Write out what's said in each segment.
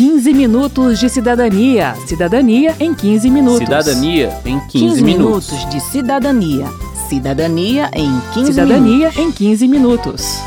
15 minutos de cidadania. Cidadania em 15 minutos. Cidadania em 15, 15 minutos. minutos de cidadania. Cidadania em 15 Cidadania minutos. em 15 minutos.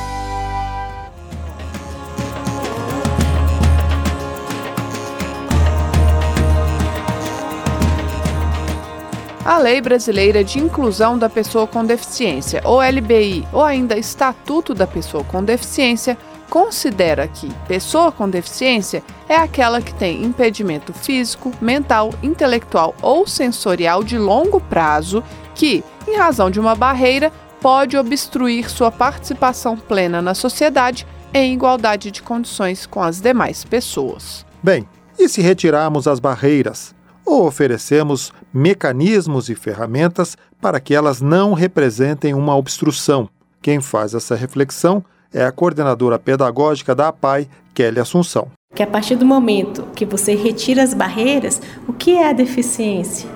A Lei Brasileira de Inclusão da Pessoa com Deficiência, ou LBI, ou ainda Estatuto da Pessoa com Deficiência, considera que pessoa com deficiência é aquela que tem impedimento físico, mental, intelectual ou sensorial de longo prazo que, em razão de uma barreira, pode obstruir sua participação plena na sociedade em igualdade de condições com as demais pessoas. Bem, e se retirarmos as barreiras? Ou oferecemos mecanismos e ferramentas para que elas não representem uma obstrução? Quem faz essa reflexão é a coordenadora pedagógica da APAI, Kelly Assunção. Que a partir do momento que você retira as barreiras, o que é a deficiência?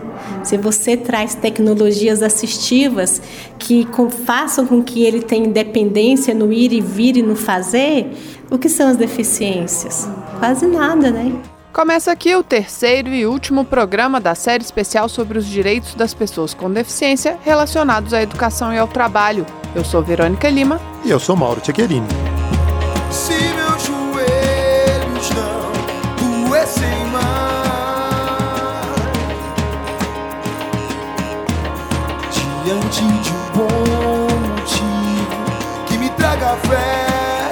Se você traz tecnologias assistivas que com- façam com que ele tenha independência no ir e vir e no fazer, o que são as deficiências? Quase nada, né? Começa aqui o terceiro e último programa da série especial sobre os direitos das pessoas com deficiência relacionados à educação e ao trabalho. Eu sou Verônica Lima. E eu sou Mauro Tchequerini. Se meus joelhos não doessem mais Diante de um bom motivo Que me traga fé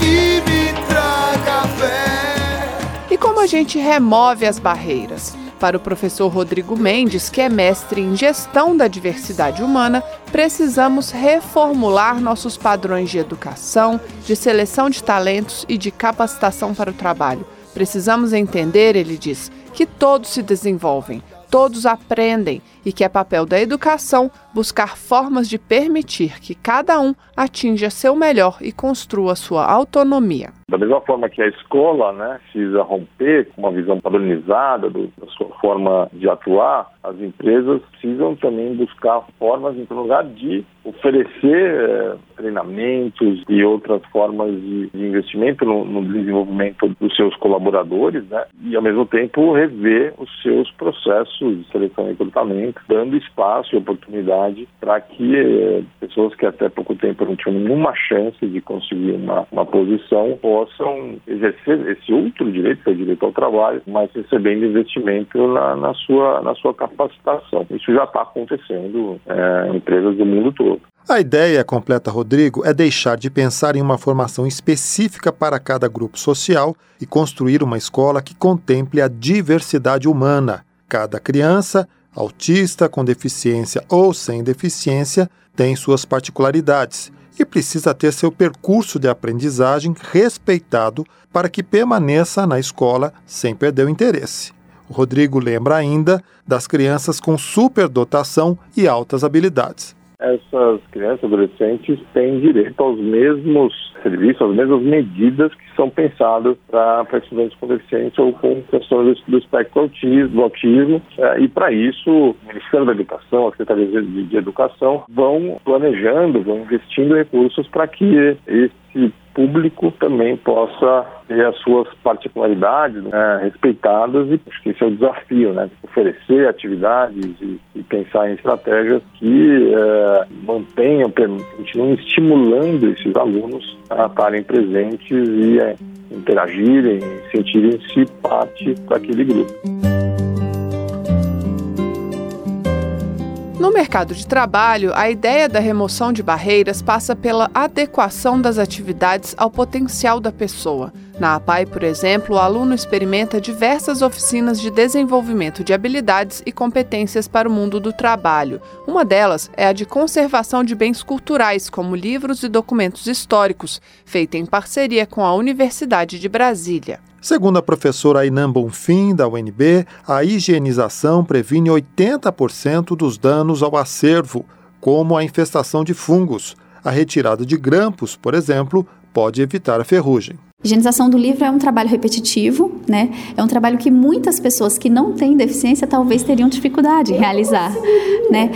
Que me traga fé E como a gente remove as barreiras? Para o professor Rodrigo Mendes, que é mestre em gestão da diversidade humana, precisamos reformular nossos padrões de educação, de seleção de talentos e de capacitação para o trabalho. Precisamos entender, ele diz, que todos se desenvolvem, todos aprendem e que é papel da educação buscar formas de permitir que cada um atinja seu melhor e construa sua autonomia. Da mesma forma que a escola né, precisa romper com uma visão padronizada do- da sua forma de atuar, as empresas precisam também buscar formas, em primeiro lugar, de oferecer eh, treinamentos e outras formas de, de investimento no, no desenvolvimento dos seus colaboradores, né, e ao mesmo tempo rever os seus processos de seleção e recrutamento, dando espaço e oportunidade para que eh, pessoas que até pouco tempo não tinham nenhuma chance de conseguir uma, uma posição possam exercer esse outro direito, que é o direito ao trabalho, mas recebendo investimento na, na sua, na sua capacitação. Isso já está acontecendo eh, em empresas do mundo todo. A ideia, completa Rodrigo, é deixar de pensar em uma formação específica para cada grupo social e construir uma escola que contemple a diversidade humana. Cada criança, autista, com deficiência ou sem deficiência, tem suas particularidades e precisa ter seu percurso de aprendizagem respeitado para que permaneça na escola sem perder o interesse. O Rodrigo lembra ainda das crianças com superdotação e altas habilidades. Essas crianças adolescentes têm direito aos mesmos serviços, às mesmas medidas que são pensadas para estudantes com deficiência ou com questões do, do espectro do autismo. Eh, e para isso, o Ministério da Educação, a Secretaria de, de Educação, vão planejando, vão investindo recursos para que esse público também possa ter as suas particularidades né, respeitadas e acho que esse é o desafio, né? Oferecer atividades e, e pensar em estratégias que eh, mantenham, continuem estimulando esses alunos a estarem presentes e interagirem, sentirem-se parte daquele grupo. No mercado de trabalho, a ideia da remoção de barreiras passa pela adequação das atividades ao potencial da pessoa. Na APAI, por exemplo, o aluno experimenta diversas oficinas de desenvolvimento de habilidades e competências para o mundo do trabalho. Uma delas é a de conservação de bens culturais, como livros e documentos históricos, feita em parceria com a Universidade de Brasília. Segundo a professora Ainan Bonfim, da UNB, a higienização previne 80% dos danos ao acervo, como a infestação de fungos. A retirada de grampos, por exemplo, pode evitar a ferrugem. Higienização do livro é um trabalho repetitivo, né? É um trabalho que muitas pessoas que não têm deficiência talvez teriam dificuldade em realizar, né?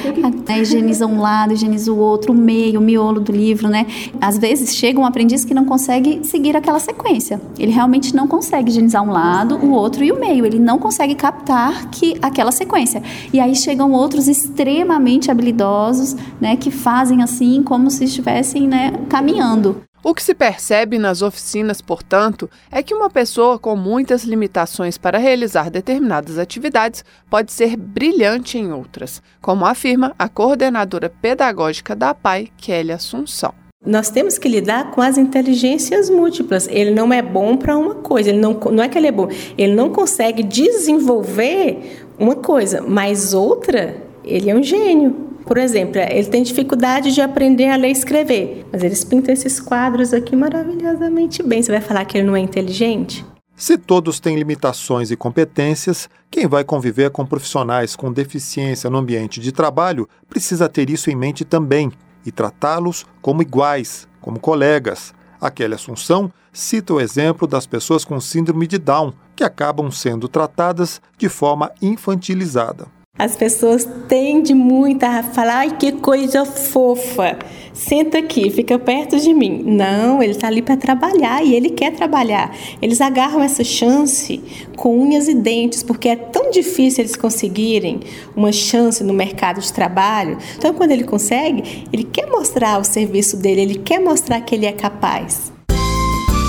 A, higieniza um lado, higieniza o outro, o meio, o miolo do livro, né? Às vezes chega um aprendiz que não consegue seguir aquela sequência. Ele realmente não consegue higienizar um lado, o outro e o meio. Ele não consegue captar que aquela sequência. E aí chegam outros extremamente habilidosos, né? Que fazem assim como se estivessem, né? Caminhando. O que se percebe nas oficinas, portanto, é que uma pessoa com muitas limitações para realizar determinadas atividades pode ser brilhante em outras, como afirma a coordenadora pedagógica da PAI, Kelly Assunção. Nós temos que lidar com as inteligências múltiplas. Ele não é bom para uma coisa, ele não, não é que ele é bom, ele não consegue desenvolver uma coisa, mas outra, ele é um gênio. Por exemplo, ele tem dificuldade de aprender a ler e escrever, mas eles pintam esses quadros aqui maravilhosamente bem. Você vai falar que ele não é inteligente? Se todos têm limitações e competências, quem vai conviver com profissionais com deficiência no ambiente de trabalho precisa ter isso em mente também e tratá-los como iguais, como colegas. Aquela Assunção cita o exemplo das pessoas com síndrome de Down, que acabam sendo tratadas de forma infantilizada. As pessoas tendem muito a falar, ai que coisa fofa, senta aqui, fica perto de mim. Não, ele está ali para trabalhar e ele quer trabalhar. Eles agarram essa chance com unhas e dentes, porque é tão difícil eles conseguirem uma chance no mercado de trabalho. Então, quando ele consegue, ele quer mostrar o serviço dele, ele quer mostrar que ele é capaz.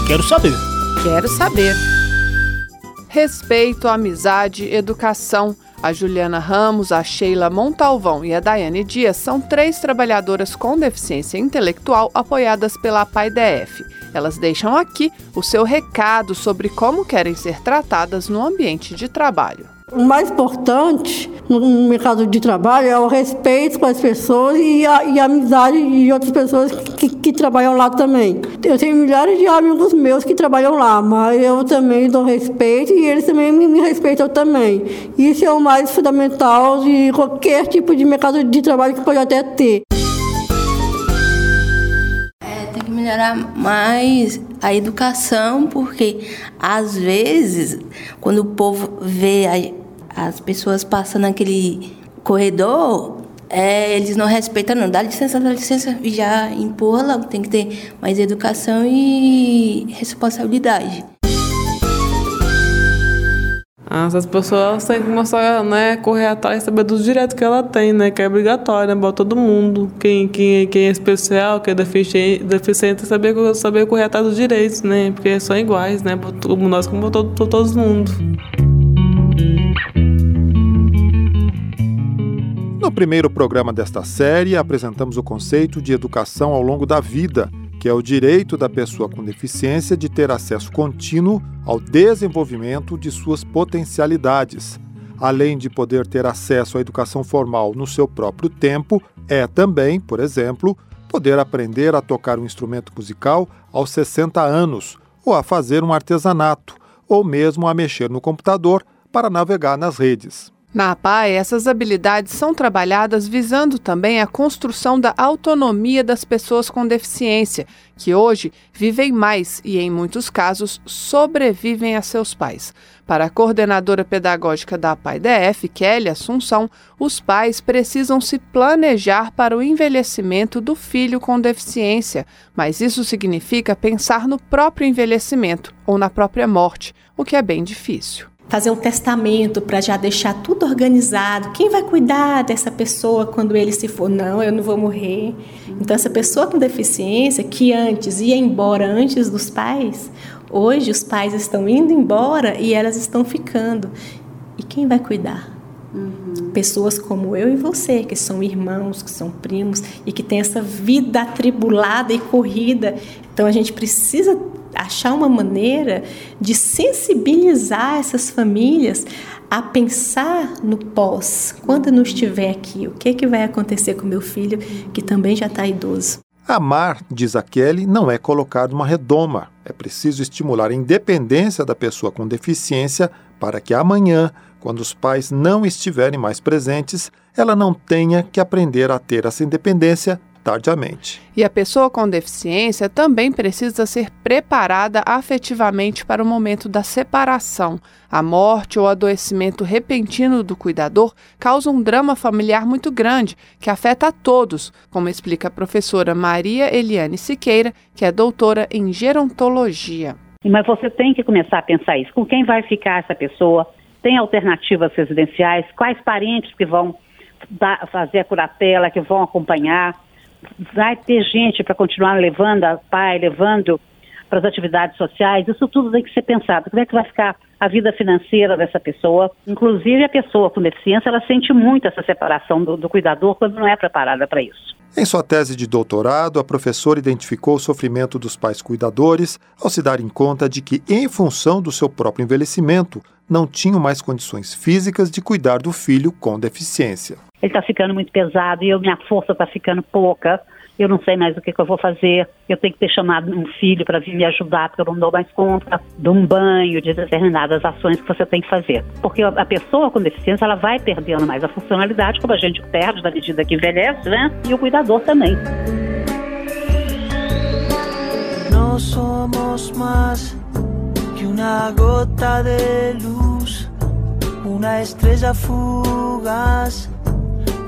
Quero saber. Quero saber. Respeito, amizade, educação a Juliana Ramos, a Sheila Montalvão e a Daiane Dias são três trabalhadoras com deficiência intelectual apoiadas pela PAIDF. Elas deixam aqui o seu recado sobre como querem ser tratadas no ambiente de trabalho. O mais importante no mercado de trabalho é o respeito com as pessoas e a, e a amizade de outras pessoas que, que, trabalham lá também. Eu tenho milhares de amigos meus que trabalham lá, mas eu também dou respeito e eles também me, me respeitam também. Isso é o mais fundamental de qualquer tipo de mercado de trabalho que pode até ter melhorar mais a educação, porque às vezes, quando o povo vê as pessoas passando naquele corredor, é, eles não respeitam, não. Dá licença, dá licença, já empurra logo. Tem que ter mais educação e responsabilidade. Essas pessoas têm que começar né, correr atrás e saber dos direitos que ela tem, né? Que é obrigatório, né? Todo mundo. Quem, quem, quem é especial, quem é deficiente, deficiente saber, saber correr atrás dos direitos, né? Porque são iguais, né? Nós, como todo, todo mundo. Primeiro programa desta série, apresentamos o conceito de educação ao longo da vida que é o direito da pessoa com deficiência de ter acesso contínuo ao desenvolvimento de suas potencialidades. Além de poder ter acesso à educação formal no seu próprio tempo, é também, por exemplo, poder aprender a tocar um instrumento musical aos 60 anos, ou a fazer um artesanato, ou mesmo a mexer no computador para navegar nas redes. Na APAE, essas habilidades são trabalhadas visando também a construção da autonomia das pessoas com deficiência, que hoje vivem mais e, em muitos casos, sobrevivem a seus pais. Para a coordenadora pedagógica da APAE-DF, Kelly Assunção, os pais precisam se planejar para o envelhecimento do filho com deficiência, mas isso significa pensar no próprio envelhecimento ou na própria morte, o que é bem difícil fazer um testamento para já deixar tudo organizado. Quem vai cuidar dessa pessoa quando ele se for? Não, eu não vou morrer. Então, essa pessoa com deficiência, que antes ia embora antes dos pais, hoje os pais estão indo embora e elas estão ficando. E quem vai cuidar? Uhum. Pessoas como eu e você, que são irmãos, que são primos e que têm essa vida atribulada e corrida. Então a gente precisa achar uma maneira de sensibilizar essas famílias a pensar no pós, quando não estiver aqui, o que, é que vai acontecer com meu filho que também já está idoso. Amar, diz a Kelly, não é colocar uma redoma. É preciso estimular a independência da pessoa com deficiência para que amanhã, quando os pais não estiverem mais presentes, ela não tenha que aprender a ter essa independência tardiamente. E a pessoa com deficiência também precisa ser preparada afetivamente para o momento da separação. A morte ou adoecimento repentino do cuidador causa um drama familiar muito grande, que afeta a todos, como explica a professora Maria Eliane Siqueira, que é doutora em gerontologia. Mas você tem que começar a pensar isso. Com quem vai ficar essa pessoa? Tem alternativas residenciais? Quais parentes que vão dar, fazer a curatela, que vão acompanhar? Vai ter gente para continuar levando a pai, levando para as atividades sociais? Isso tudo tem que ser pensado. Como é que vai ficar a vida financeira dessa pessoa? Inclusive, a pessoa com deficiência, ela sente muito essa separação do, do cuidador quando não é preparada para isso. Em sua tese de doutorado, a professora identificou o sofrimento dos pais cuidadores ao se darem conta de que, em função do seu próprio envelhecimento, não tinham mais condições físicas de cuidar do filho com deficiência. Ele está ficando muito pesado e eu, minha força está ficando pouca eu não sei mais o que, que eu vou fazer, eu tenho que ter chamado um filho para vir me ajudar, porque eu não dou mais conta de um banho, de determinadas ações que você tem que fazer. Porque a pessoa com deficiência, ela vai perdendo mais a funcionalidade, como a gente perde na medida que envelhece, né? E o cuidador também. Não somos mais que uma gota de luz, uma estrela fugaz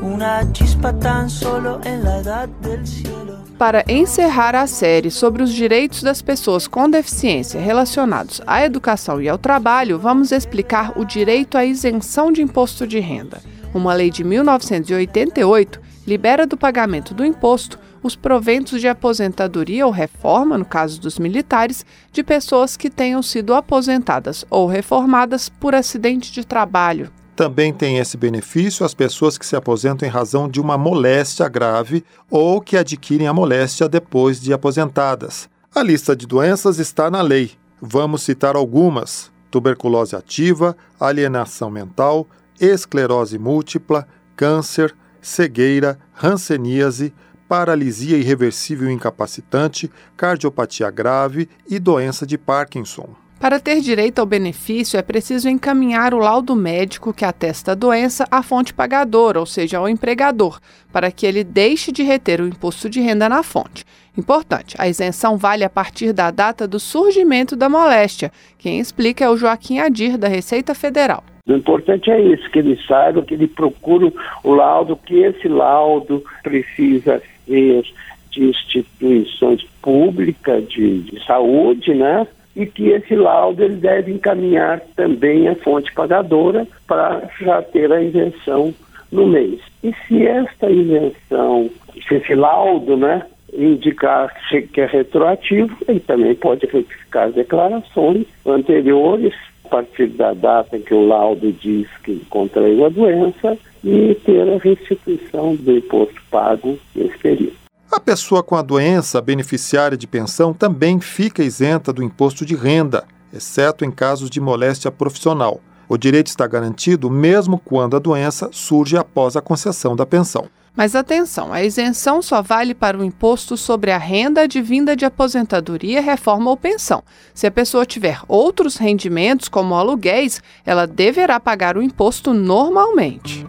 una chispa tan solo en la edad del cielo. Para encerrar a série sobre os direitos das pessoas com deficiência relacionados à educação e ao trabalho, vamos explicar o direito à isenção de imposto de renda. Uma lei de 1988 libera do pagamento do imposto os proventos de aposentadoria ou reforma, no caso dos militares, de pessoas que tenham sido aposentadas ou reformadas por acidente de trabalho. Também tem esse benefício as pessoas que se aposentam em razão de uma moléstia grave ou que adquirem a moléstia depois de aposentadas. A lista de doenças está na lei. Vamos citar algumas: tuberculose ativa, alienação mental, esclerose múltipla, câncer, cegueira, hanseníase, paralisia irreversível incapacitante, cardiopatia grave e doença de Parkinson. Para ter direito ao benefício, é preciso encaminhar o laudo médico que atesta a doença à fonte pagadora, ou seja, ao empregador, para que ele deixe de reter o imposto de renda na fonte. Importante, a isenção vale a partir da data do surgimento da moléstia. Quem explica é o Joaquim Adir, da Receita Federal. O importante é isso, que ele saiba, que ele procure o laudo, que esse laudo precisa ser de instituições públicas de, de saúde, né? E que esse laudo ele deve encaminhar também a fonte pagadora para já ter a isenção no mês. E se esta isenção, se esse laudo, né, indicar que é retroativo, ele também pode retificar as declarações anteriores a partir da data em que o laudo diz que contraiu a doença e ter a restituição do imposto pago nesse período. A pessoa com a doença beneficiária de pensão também fica isenta do imposto de renda, exceto em casos de moléstia profissional. O direito está garantido mesmo quando a doença surge após a concessão da pensão. Mas atenção, a isenção só vale para o imposto sobre a renda advinda de aposentadoria, reforma ou pensão. Se a pessoa tiver outros rendimentos, como aluguéis, ela deverá pagar o imposto normalmente.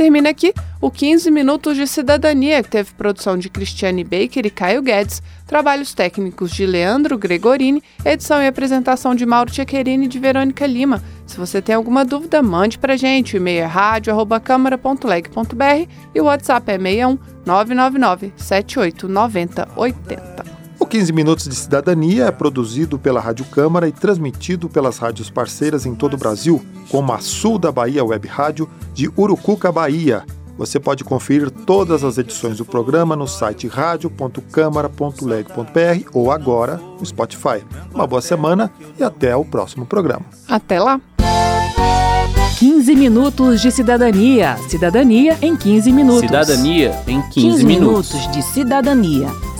Termina aqui o 15 Minutos de Cidadania, que teve produção de Cristiane Baker e Caio Guedes, trabalhos técnicos de Leandro Gregorini, edição e apresentação de Mauro Tchequerini e de Verônica Lima. Se você tem alguma dúvida, mande para gente. O e-mail é rádio.câmara.leg.br e o WhatsApp é 61 999 78 90 80. O 15 Minutos de Cidadania é produzido pela Rádio Câmara e transmitido pelas rádios parceiras em todo o Brasil, como a Sul da Bahia Web Rádio de Urucuca, Bahia. Você pode conferir todas as edições do programa no site radio.câmara.leg.br ou agora no Spotify. Uma boa semana e até o próximo programa. Até lá! 15 minutos de cidadania. Cidadania em 15 minutos. Cidadania em 15, 15 minutos. minutos de cidadania.